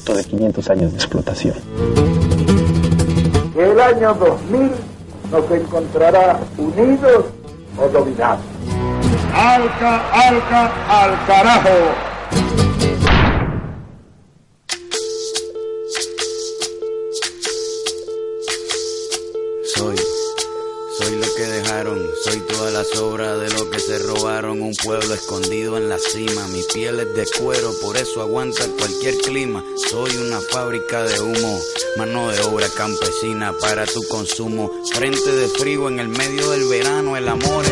producto de 500 años de explotación. Que el año 2000 nos encontrará unidos o dominados. Alca, alca, al carajo. Mi piel es de cuero, por eso aguanta cualquier clima, soy una fábrica de humo, mano de obra campesina para tu consumo, frente de frío en el medio del verano, el amor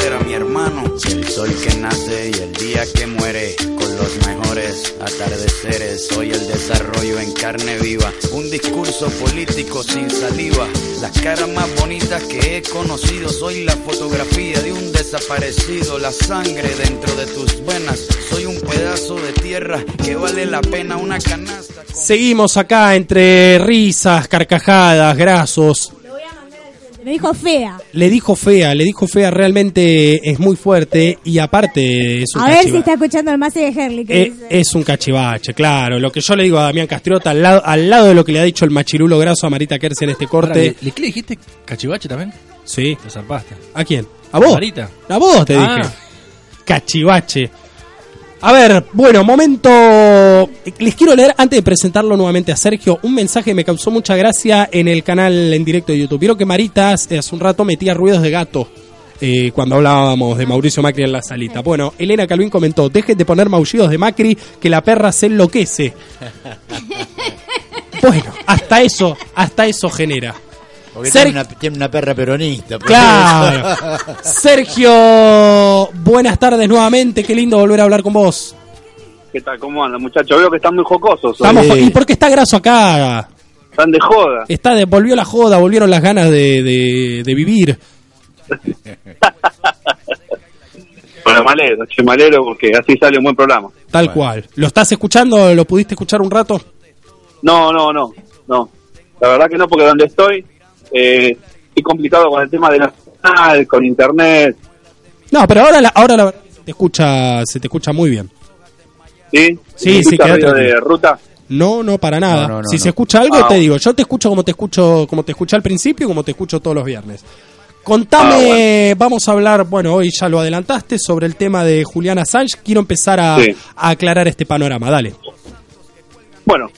cólera, mi hermano, el sol que nace y el día que muere, con los mejores atardeceres, soy el desarrollo en carne viva, un discurso político sin saliva, las caras más bonitas que he conocido, soy la fotografía de un desaparecido, la sangre dentro de tus venas, soy un pedazo de tierra que vale la pena una canasta. Seguimos acá entre risas, carcajadas, grasos. Me dijo fea. Le dijo fea, le dijo fea, realmente es muy fuerte y aparte es un A ver si cachivache. está escuchando el Masi de Herley. que Eh, dice. es un cachivache, claro. Lo que yo le digo a Damián Castriota, al lado, al lado de lo que le ha dicho el machirulo graso a Marita Kersi en este corte. ¿le, le- qué le dijiste cachivache también? Sí. Te zarpaste. ¿A quién? ¿A vos? Marita. A vos te Ah. dije. Cachivache. A ver, bueno, momento. Les quiero leer, antes de presentarlo nuevamente a Sergio, un mensaje que me causó mucha gracia en el canal en directo de YouTube. Vieron que Marita hace hace un rato metía ruidos de gato eh, cuando hablábamos de Mauricio Macri en la salita. Bueno, Elena Calvin comentó: Dejen de poner maullidos de Macri, que la perra se enloquece. bueno, hasta eso, hasta eso genera. Porque Ser- tiene, una, tiene una perra peronista. por Claro. Sergio, buenas tardes nuevamente. Qué lindo volver a hablar con vos. ¿Qué tal? ¿Cómo andan, muchachos? Veo que están muy jocosos. Estamos, ¿Y por qué está graso acá? Están de joda. Está de- volvió la joda, volvieron las ganas de, de- de vivir. Bueno, malero, che, malero, porque así sale un buen programa. Tal cual. ¿Lo estás escuchando? ¿Lo pudiste escuchar un rato? No, no, no, no. La verdad que no, porque donde estoy, eh, es complicado con el tema de la señal, con internet, No, pero ahora la, ahora la verdad se te escucha, se te escucha muy bien. ¿sí? Sí, ¿Me sí, tranquilo. de ruta? No, no, para nada. No, no, no, si no. se escucha algo, Ah, te digo. Yo te escucho como te escucho, como te escuché al principio, como te escucho todos los viernes. Contame, Ah, bueno. vamos a hablar, bueno, hoy ya lo adelantaste, sobre el tema de Julián Assange. Quiero empezar a, Sí. a aclarar este panorama, dale. Bueno,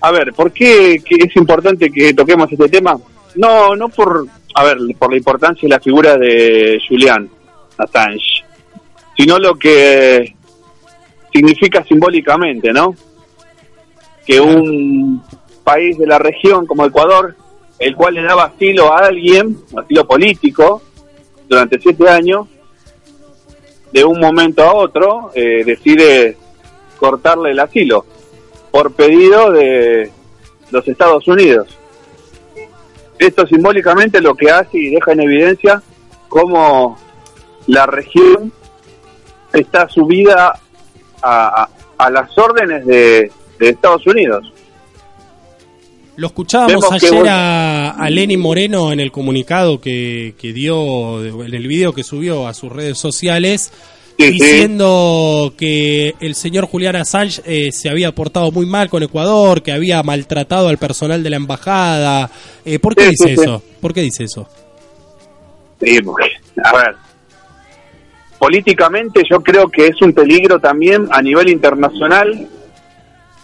a ver, ¿por qué es importante que toquemos este tema? No, no por, a ver, por la importancia de la figura de Julian Assange, sino lo que significa simbólicamente, ¿no? Que un país de la región como Ecuador, el cual le daba asilo a alguien, asilo político, durante siete años, de un momento a otro eh, decide cortarle el asilo por pedido de los Estados Unidos. Esto simbólicamente lo que hace y deja en evidencia cómo la región está subida a, a- las órdenes de, de Estados Unidos. Lo escuchábamos Vemos ayer vos- a, a Lenin Moreno en el comunicado que, que dio, en el video que subió a sus redes sociales. Diciendo que el señor Julián Assange eh, se había portado muy mal con Ecuador, que había maltratado al personal de la embajada. Eh, ¿Por qué Sí, dice sí, sí. eso? ¿Por qué dice eso? Sí, porque, a ver, políticamente yo creo que es un peligro también a nivel internacional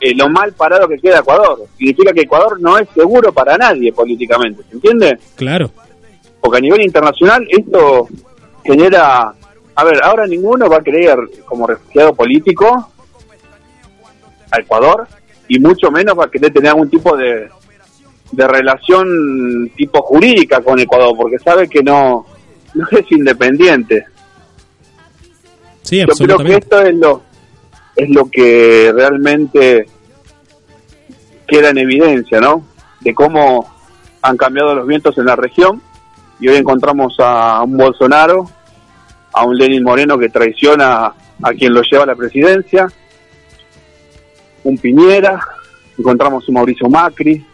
eh, lo mal parado que queda Ecuador. Significa que Ecuador no es seguro para nadie políticamente, ¿se entiende? Claro. Porque a nivel internacional esto genera... A ver, ahora ninguno va a creer como refugiado político a Ecuador y mucho menos va a querer tener algún tipo de, de relación tipo jurídica con Ecuador, porque sabe que no, no es independiente. Sí, Yo creo que esto es lo, es lo que realmente queda en evidencia, ¿no? De cómo han cambiado los vientos en la región y hoy encontramos a un Bolsonaro, a un Lenin Moreno que traiciona a quien lo lleva a la presidencia, un Piñera, encontramos un Mauricio Macri,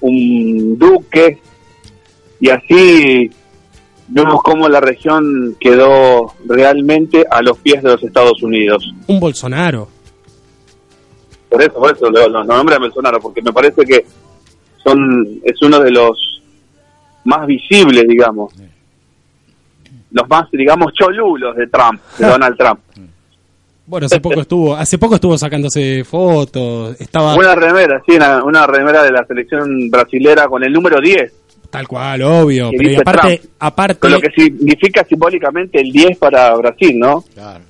un Duque, y así vemos cómo la región quedó realmente a los pies de los Estados Unidos. Un Bolsonaro. por eso, por eso lo, lo, lo nombré a Bolsonaro, porque me parece que son es uno de los más visibles, digamos, los más, digamos, cholulos de Trump, de Donald Trump. Bueno, hace poco estuvo, hace poco estuvo sacándose fotos, estaba Una remera, sí, una, una remera de la selección brasilera con el número 10, tal cual, obvio, que pero y aparte, Trump. aparte con lo que significa simbólicamente el 10 para Brasil, ¿no? Claro.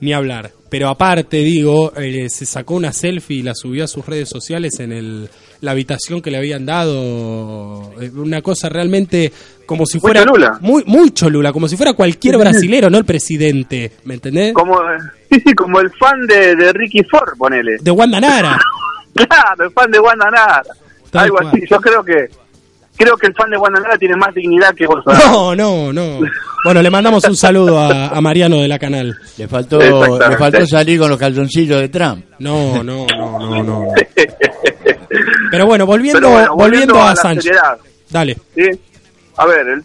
ni hablar, pero aparte digo, eh, se sacó una selfie y la subió a sus redes sociales en el la habitación que le habían dado, eh, una cosa realmente como si Muy fuera cholula. muy muy cholula, como si fuera cualquier brasilero, no el presidente, ¿me entendés? Como, sí, sí, como el fan de, de Ricky Ford, ponele. De Wanda Nara. Claro, el fan de Wanda Nara. Tal Algo cual. así. Yo creo que creo que el fan de Wanda Nara tiene más dignidad que Bolsonaro. No, no, no. Bueno, le mandamos un saludo a, a Mariano de la canal. Le faltó, le faltó salir con los calzoncillos de Trump. No, no, no, no, no. Pero bueno, volviendo, Pero bueno, volviendo, a, la Sánchez. seriedad, Dale. ¿sí? A ver, el-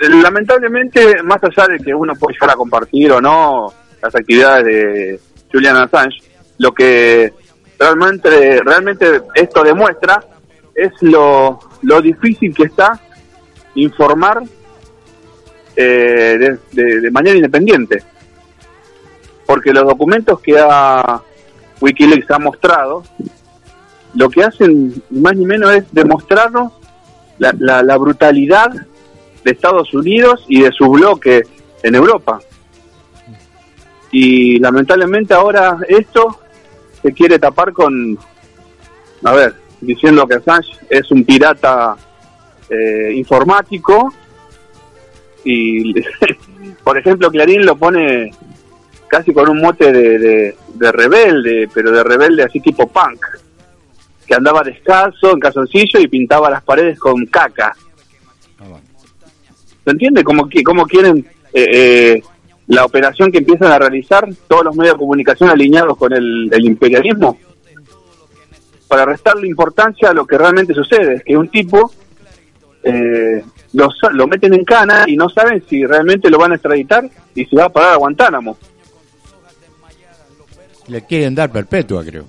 el- lamentablemente, más allá de que uno puede llegar a compartir o no las actividades de Julian Assange, lo que realmente, realmente esto demuestra es lo, lo difícil que está informar eh, de, manera independiente. Porque los documentos que ha Wikileaks ha mostrado, lo que hacen ni más ni menos es demostrarnos la, la, la brutalidad de Estados Unidos y de su bloque en Europa. Y lamentablemente ahora esto se quiere tapar con, a ver, diciendo que Assange es un pirata eh, informático y, por ejemplo, Clarín lo pone casi con un mote de, de, de rebelde, pero de rebelde así tipo punk, que andaba descalzo, en calzoncillo y pintaba las paredes con caca. ¿Se entiende cómo, qui- cómo quieren eh, eh, la operación que empiezan a realizar todos los medios de comunicación alineados con el, el imperialismo? Para restarle importancia a lo que realmente sucede, es que un tipo eh, lo, sa- lo meten en cana y no saben si realmente lo van a extraditar y si va a parar a Guantánamo. Le quieren dar perpetua, creo.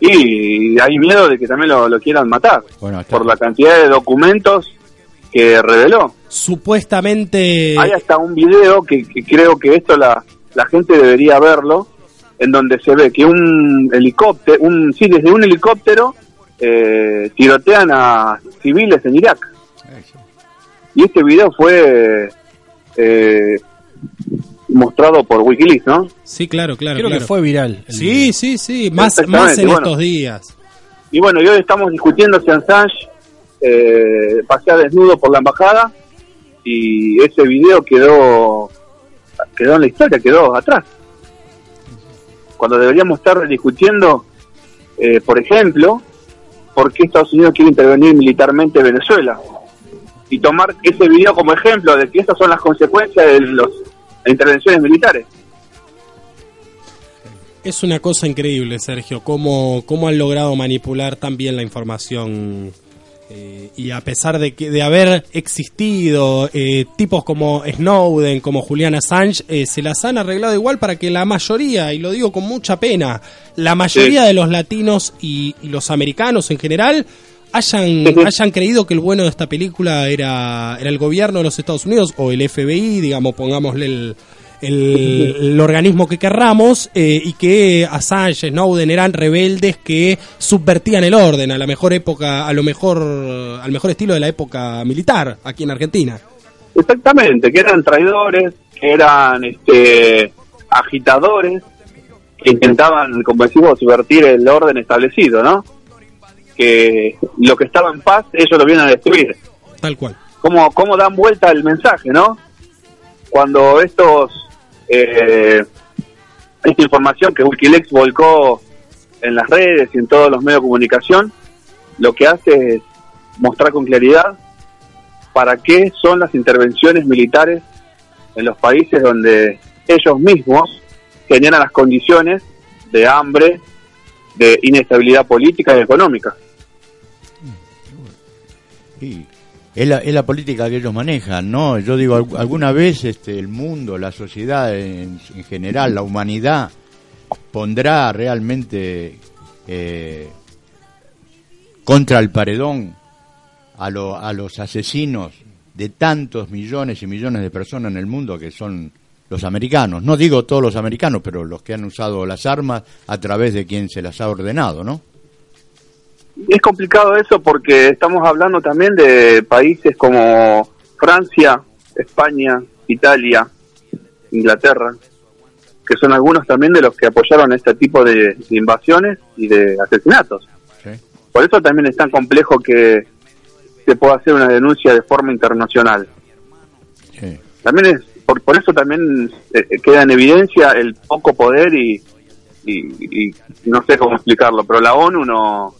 Y hay miedo de que también lo, lo quieran matar Bueno, por la cantidad de documentos que reveló. Supuestamente. Hay hasta un video que, que creo que esto la, la gente debería verlo, en donde se ve que un helicóptero, un, sí, desde un helicóptero eh, tirotean a civiles en Irak. Y este video fue eh, mostrado por Wikileaks, ¿no? Sí, claro, claro. Creo claro. que fue viral. Sí, sí, sí. Más, más en bueno. estos días. Y bueno, y hoy estamos discutiendo si Assange eh, pasea desnudo por la embajada y ese video quedó quedó en la historia, quedó atrás. Cuando deberíamos estar discutiendo, eh, por ejemplo, por qué Estados Unidos quiere intervenir militarmente en Venezuela y tomar ese video como ejemplo de que estas son las consecuencias de las intervenciones militares. Es una cosa increíble, Sergio, cómo, cómo han logrado manipular tan bien la información. Eh, y a pesar de que de haber existido eh, tipos como Snowden, como Julian Assange, eh, se las han arreglado igual para que la mayoría, y lo digo con mucha pena, la mayoría Sí. de los latinos y, y los americanos en general hayan, hayan creído que el bueno de esta película era, era el gobierno de los Estados Unidos o el FBI, digamos, pongámosle el, el, el organismo que querramos, eh, y que Assange, Snowden eran rebeldes que subvertían el orden a la mejor época, a lo mejor, al mejor estilo de la época militar aquí en Argentina. Exactamente, que eran traidores, que eran este, agitadores, que intentaban, como decimos, subvertir el orden establecido, ¿no? Que lo que estaba en paz, ellos lo vienen a destruir. Tal cual. ¿Cómo, cómo dan vuelta el mensaje, no? Cuando estos, eh, esta información que Wikileaks volcó en las redes y en todos los medios de comunicación, lo que hace es mostrar con claridad para qué son las intervenciones militares en los países donde ellos mismos generan las condiciones de hambre, de inestabilidad política y económica. Sí. Es la, es la política que ellos manejan, ¿no? Yo digo, al- alguna vez este, el mundo, la sociedad en, en general, la humanidad, pondrá realmente eh, contra el paredón a, lo- a los asesinos de tantos millones y millones de personas en el mundo que son los americanos. No digo todos los americanos, pero los que han usado las armas a través de quien se las ha ordenado, ¿no? Es complicado eso porque estamos hablando también de países como Francia, España, Italia, Inglaterra, que son algunos también de los que apoyaron este tipo de, invasiones y de asesinatos. Por eso también es tan complejo que se pueda hacer una denuncia de forma internacional. También es por, por eso también eh, queda en evidencia el poco poder y, y- y no sé cómo explicarlo, pero la ONU no,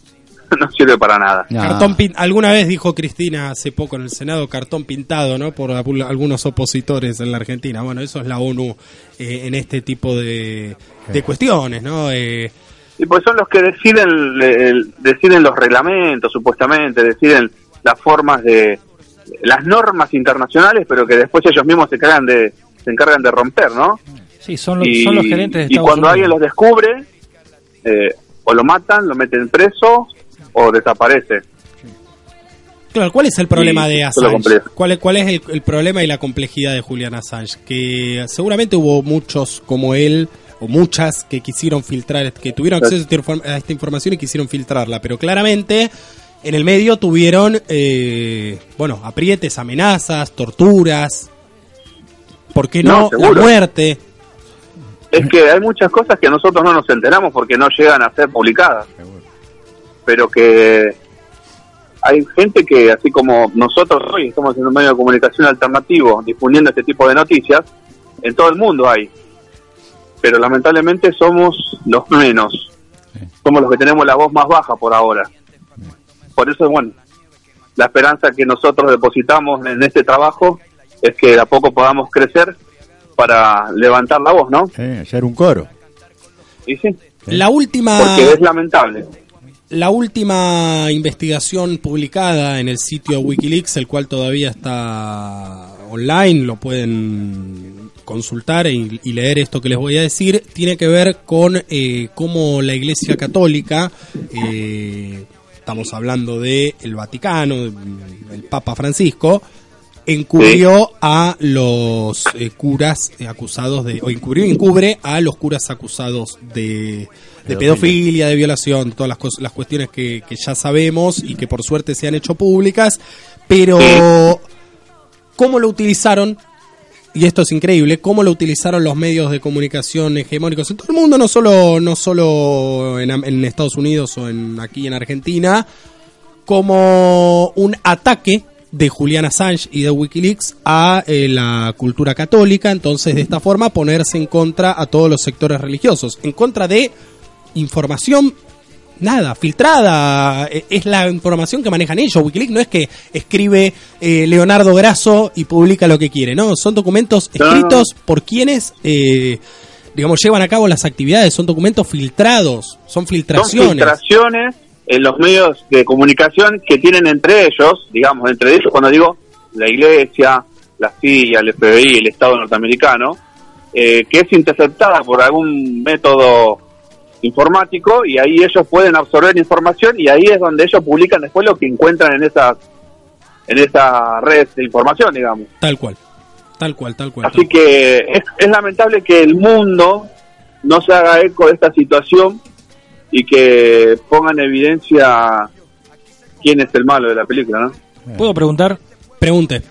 no sirve para nada. Cartón pin- alguna vez dijo Cristina hace poco en el Senado cartón pintado, ¿no? Por algunos opositores en la Argentina. Bueno, eso es la ONU eh, en este tipo de, de cuestiones, ¿no? Eh, Y pues son los que deciden el- deciden los reglamentos, supuestamente, deciden las formas de las normas internacionales, pero que después ellos mismos se encargan de se encargan de romper, ¿no? Sí, son los, y, son los gerentes de y cuando Unidos. alguien los descubre, eh, o lo matan, lo meten preso o desaparece. claro, ¿cuál es el problema de Assange? ¿Cuál, es- ¿Cuál es el, el problema y la complejidad de Julian Assange? Que seguramente hubo muchos como él o muchas que quisieron filtrar, que tuvieron acceso a esta información y quisieron filtrarla, pero claramente en el medio tuvieron, eh, bueno, aprietes, amenazas, torturas, ¿por qué no, No, la muerte? Es que hay muchas cosas que nosotros no nos enteramos porque no llegan a ser publicadas. Pero que hay gente que, así como nosotros hoy estamos en un medio de comunicación alternativo difundiendo este tipo de noticias, en todo el mundo hay. Pero lamentablemente somos los menos. Somos los que tenemos la voz más baja por ahora. Por eso, bueno, la esperanza que nosotros depositamos en este trabajo es que de a poco podamos crecer para levantar la voz, ¿no? Sí, hacer un coro. Y sí, La última... porque es lamentable. La última investigación publicada en el sitio Wikileaks, el cual todavía está online, lo pueden consultar y, leer esto que les voy a decir, tiene que ver con eh, cómo la Iglesia Católica, eh, estamos hablando de el Vaticano, el Papa Francisco, encubrió a los eh, curas acusados de, o encubrió encubre a los curas acusados de, de pedofilia, de violación, todas las, cos- las cuestiones que, que ya sabemos y que por suerte se han hecho públicas, pero cómo lo utilizaron, y esto es increíble, cómo lo utilizaron los medios de comunicación hegemónicos en todo el mundo, no solo, no solo en, en Estados Unidos o en, aquí en Argentina, como un ataque de Julian Assange y de Wikileaks a eh, la cultura católica, entonces de esta forma ponerse en contra a todos los sectores religiosos, en contra de información nada, filtrada, eh, es la información que manejan ellos. Wikileaks no es que escribe eh, Leonardo Grasso y publica lo que quiere, no, son documentos no, escritos por quienes, eh, digamos, llevan a cabo las actividades, son documentos filtrados, son Son filtraciones. En los medios de comunicación que tienen entre ellos, digamos, entre ellos, cuando digo la iglesia, la CIA, el FBI, el Estado norteamericano, eh, que es interceptada por algún método informático y ahí ellos pueden absorber información y ahí es donde ellos publican después lo que encuentran en esas en esa red de información, digamos. Tal cual. Tal cual, tal cual. Así tal cual. que es, es lamentable que el mundo no se haga eco de esta situación y que ponga en evidencia quién es el malo de la película, ¿no? ¿Puedo preguntar? Pregunte.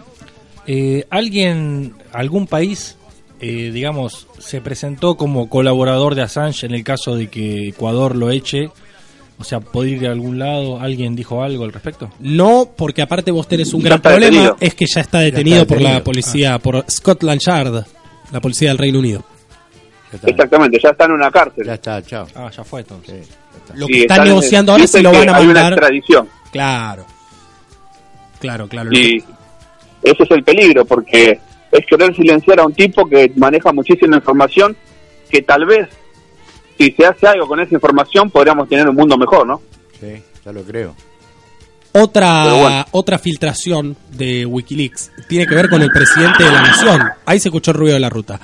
Eh, ¿Alguien, algún país, eh, digamos, se presentó como colaborador de Assange en el caso de que Ecuador lo eche? O sea, ¿puede ir de algún lado? ¿Alguien dijo algo al respecto? No, porque aparte vos tenés un Ya gran problema, detenido. es que ya está detenido, por la policía, por Scotland Yard, la policía del Reino Unido. Exactamente, ya está en una cárcel. ya está, chao. Ah, ya fue entonces. Sí, ya está. Lo Sí, que están están- negociando ahora dicen lo van a Hay una mandar. extradición Claro. Claro, claro. Y que- ese es el peligro porque es querer silenciar a un tipo que maneja muchísima información que tal vez si se hace algo con esa información podríamos tener un mundo mejor, ¿no? Sí, ya lo creo. Otra, bueno. otra filtración de Wikileaks tiene que ver con el presidente de la nación. Ahí se escuchó el ruido de la ruta.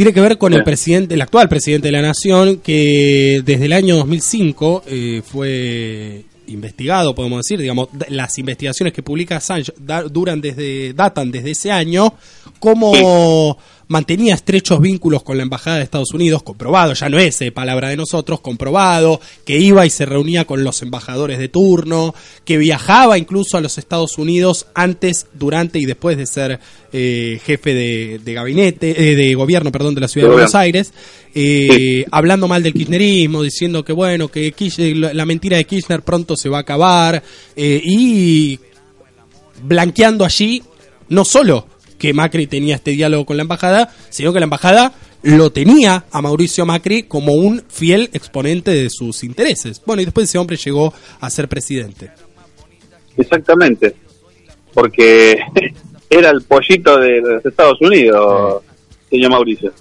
Tiene que ver con el presidente, el actual presidente de la nación, que desde el año 2005 eh, fue investigado, podemos decir, digamos, las investigaciones que publica Assange da- duran desde, datan desde ese año, cómo mantenía estrechos vínculos con la embajada de Estados Unidos, comprobado, ya no es eh, palabra de nosotros, comprobado, que iba y se reunía con los embajadores de turno, que viajaba incluso a los Estados Unidos antes, durante y después de ser eh, jefe de, de gabinete, eh, de gobierno, perdón, de la ciudad de Buenos. Aires, eh, hablando mal del kirchnerismo, diciendo que bueno, que Kirch- la la mentira de Kirchner pronto se va a acabar, y blanqueando allí no solo que Macri tenía este diálogo con la embajada, sino que la embajada lo tenía a Mauricio Macri como un fiel exponente de sus intereses. Bueno, y después ese hombre llegó a ser presidente. Exactamente. Porque era el pollito de los Estados Unidos, señor Mauricio.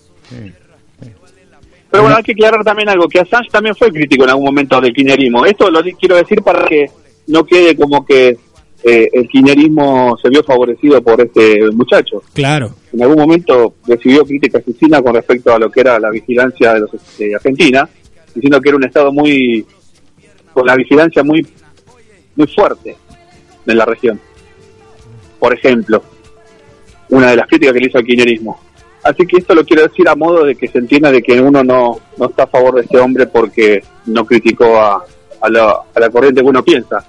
Pero bueno, hay que aclarar también algo, que Assange también fue crítico en algún momento del kirchnerismo. Esto lo quiero decir para que no quede como que eh, el kirchnerismo se vio favorecido por este muchacho. Claro. En algún momento recibió crítica asesina con respecto a lo que era la vigilancia de, los, de Argentina, diciendo que era un Estado muy, con la vigilancia muy, muy fuerte en la región. Por ejemplo, una de las críticas que le hizo al kirchnerismo. Así que esto lo quiero decir a modo de que se entienda de que uno no, no está a favor de este hombre porque no criticó a, a, la, a la corriente que uno piensa,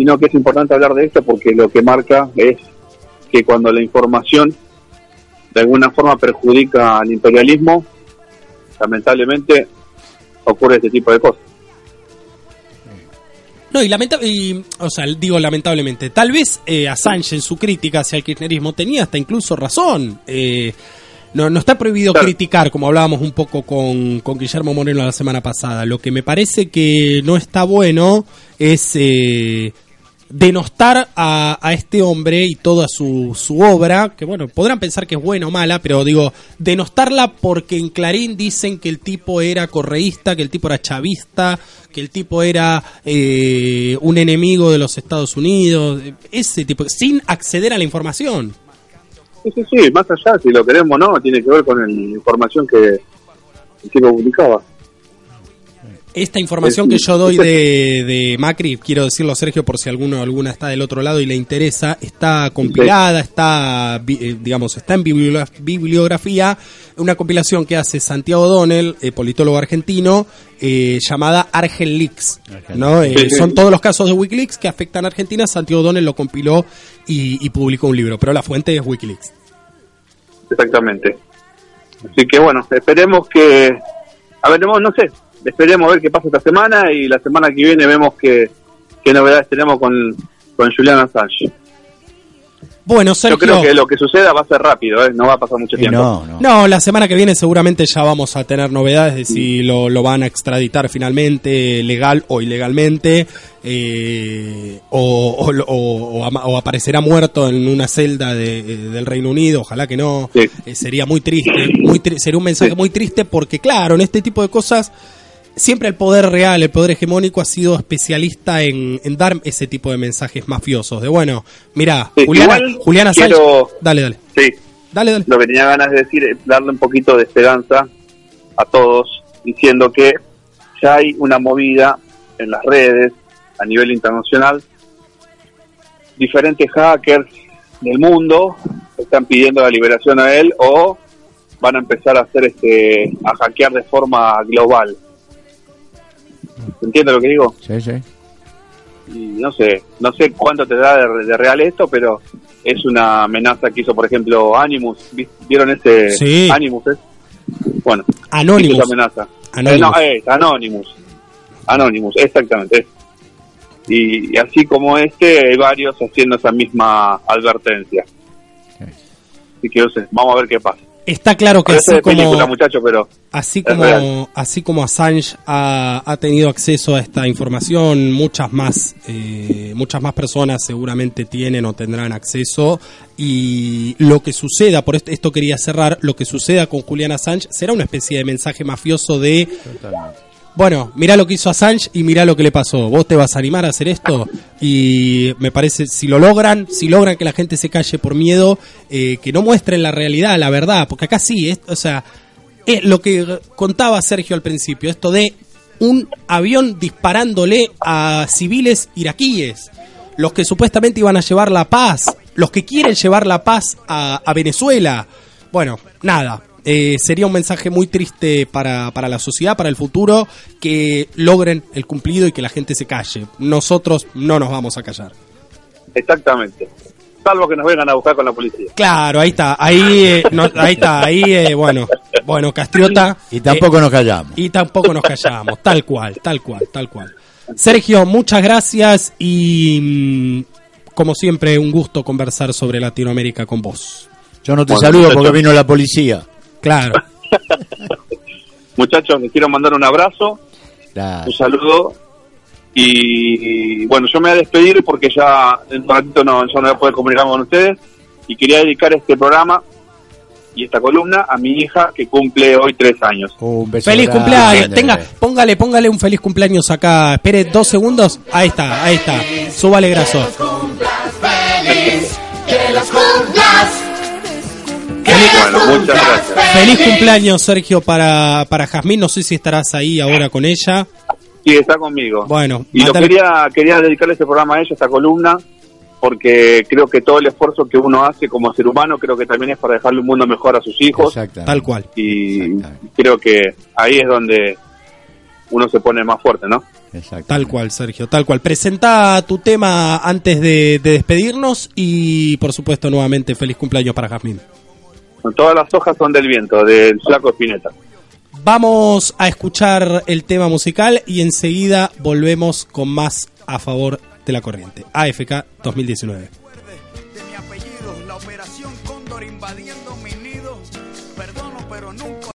sino que es importante hablar de esto porque lo que marca es que cuando la información de alguna forma perjudica al imperialismo, lamentablemente ocurre este tipo de cosas. No, y, lamenta y o sea, digo lamentablemente, tal vez eh, Assange en su crítica hacia el kirchnerismo tenía hasta incluso razón. Eh, no, no está prohibido Claro. criticar, como hablábamos un poco con, con Guillermo Moreno la semana pasada. Lo que me parece que no está bueno es eh, denostar a, a este hombre y toda su, su obra, que bueno, podrán pensar que es buena o mala, pero digo, denostarla porque en Clarín dicen que el tipo era correísta, que el tipo era chavista, que el tipo era eh, un enemigo de los Estados Unidos, ese tipo, sin acceder a la información. Sí, sí, sí, más allá, si lo queremos o no, tiene que ver con la información que el publicaba. Esta información que yo doy de, de Macri, quiero decirlo Sergio por si alguno alguna está del otro lado y le interesa, está compilada, está eh, digamos, está en bibliogra- bibliografía, una compilación que hace Santiago Donel, eh, politólogo argentino, eh, llamada Argel Leaks, ¿no? Eh. Son todos los casos de Wikileaks que afectan a Argentina, Santiago Donel lo compiló y, y publicó un libro, pero la fuente es Wikileaks. Exactamente. Así que bueno, esperemos que, a ver, no, no sé, esperemos a ver qué pasa esta semana y la semana que viene vemos qué, qué novedades tenemos con, con Julian Assange. Bueno, Sergio. Yo creo que lo que suceda va a ser rápido, ¿eh? no va a pasar mucho tiempo. No, la semana que viene seguramente ya vamos a tener novedades de si lo, lo van a extraditar finalmente, legal o ilegalmente, eh, o, o, lo- o- o ama- o aparecerá muerto en una celda de- eh, del Reino Unido, ojalá que no. Eh, sería muy triste, muy tri- sería un mensaje muy triste porque, claro, en este tipo de cosas siempre el poder real, el poder hegemónico ha sido especialista en, en dar ese tipo de mensajes mafiosos. De bueno, mira, Sí, Juliana, Juliana Sánchez. Dale, dale. Sí. Dale, dale. Lo que tenía ganas de decir es darle un poquito de esperanza a todos, diciendo que ya hay una movida en las redes a nivel internacional. Diferentes hackers del mundo están pidiendo la liberación a él o van a empezar a hacer este a hackear de forma global. ¿Entiendes lo que digo? Sí, sí. y no sé, no sé cuánto te da de, de real esto, pero es una amenaza que hizo, por ejemplo, Animus. ¿Vi- ¿Vieron ese Sí. Animus? eh? Bueno, Anonymous. hizo esa amenaza. Anonymous. Eh, no, eh, Anonymous. Anonymous, exactamente. Y, y así como este, hay varios haciendo esa misma advertencia. Así que no sé, vamos a ver qué pasa. Está claro que así película, como, muchacho, pero así como, así como Assange ha, ha tenido acceso a esta información, muchas más, eh, muchas más personas seguramente tienen o tendrán acceso. Y lo que suceda, por esto, esto quería cerrar, lo que suceda con Julian Assange será una especie de mensaje mafioso de bueno, mirá lo que hizo Assange y mirá lo que le pasó. Vos te vas a animar a hacer esto y me parece, si lo logran, si logran que la gente se calle por miedo, eh, que no muestren la realidad, la verdad, porque acá sí, es, o sea, es lo que contaba Sergio al principio, esto de un avión disparándole a civiles iraquíes, los que supuestamente iban a llevar la paz, los que quieren llevar la paz a, a Venezuela. Bueno, nada, eh, sería un mensaje muy triste para, para la sociedad, para el futuro, que logren el cumplido y que la gente se calle. Nosotros no nos vamos a callar. Exactamente. Salvo que nos vengan a buscar con la policía. Claro, ahí está, ahí, eh, no- ahí está, ahí, eh, bueno, bueno, Castriota. Y tampoco eh, nos callamos. Y tampoco nos callamos, tal cual, tal cual, tal cual. Sergio, muchas gracias y mm, como siempre un gusto conversar sobre Latinoamérica con vos. Yo no te Bueno, saludo porque vino la policía. Claro. Muchachos, les quiero mandar un abrazo, Claro. un saludo. Y bueno, yo me voy a despedir porque ya en un ratito no, yo no voy a poder comunicarme con ustedes. Y quería dedicar este programa y esta columna a mi hija que cumple hoy tres años. Un beso Feliz grande. cumpleaños. Tenga, póngale, póngale un feliz cumpleaños acá. Espere dos segundos. Ahí está, ahí está. Súbale graso. Bueno, muchas gracias. Feliz cumpleaños, Sergio, para, para Jazmín. No sé si estarás ahí ahora con ella. Sí, está conmigo. Bueno, Y lo quería, quería dedicarle este programa a ella, esta columna, porque creo que todo el esfuerzo que uno hace como ser humano, creo que también es para dejarle un mundo mejor a sus hijos. Tal cual. Y creo que ahí es donde uno se pone más fuerte, ¿no? Exactamente. Tal cual, Sergio, tal cual. Presenta tu tema antes de, de despedirnos y, por supuesto, nuevamente feliz cumpleaños para Jazmín. Todas las hojas son del viento, del flaco Espineta. Vamos a escuchar el tema musical y enseguida volvemos con más a favor de la corriente. AFK 2019.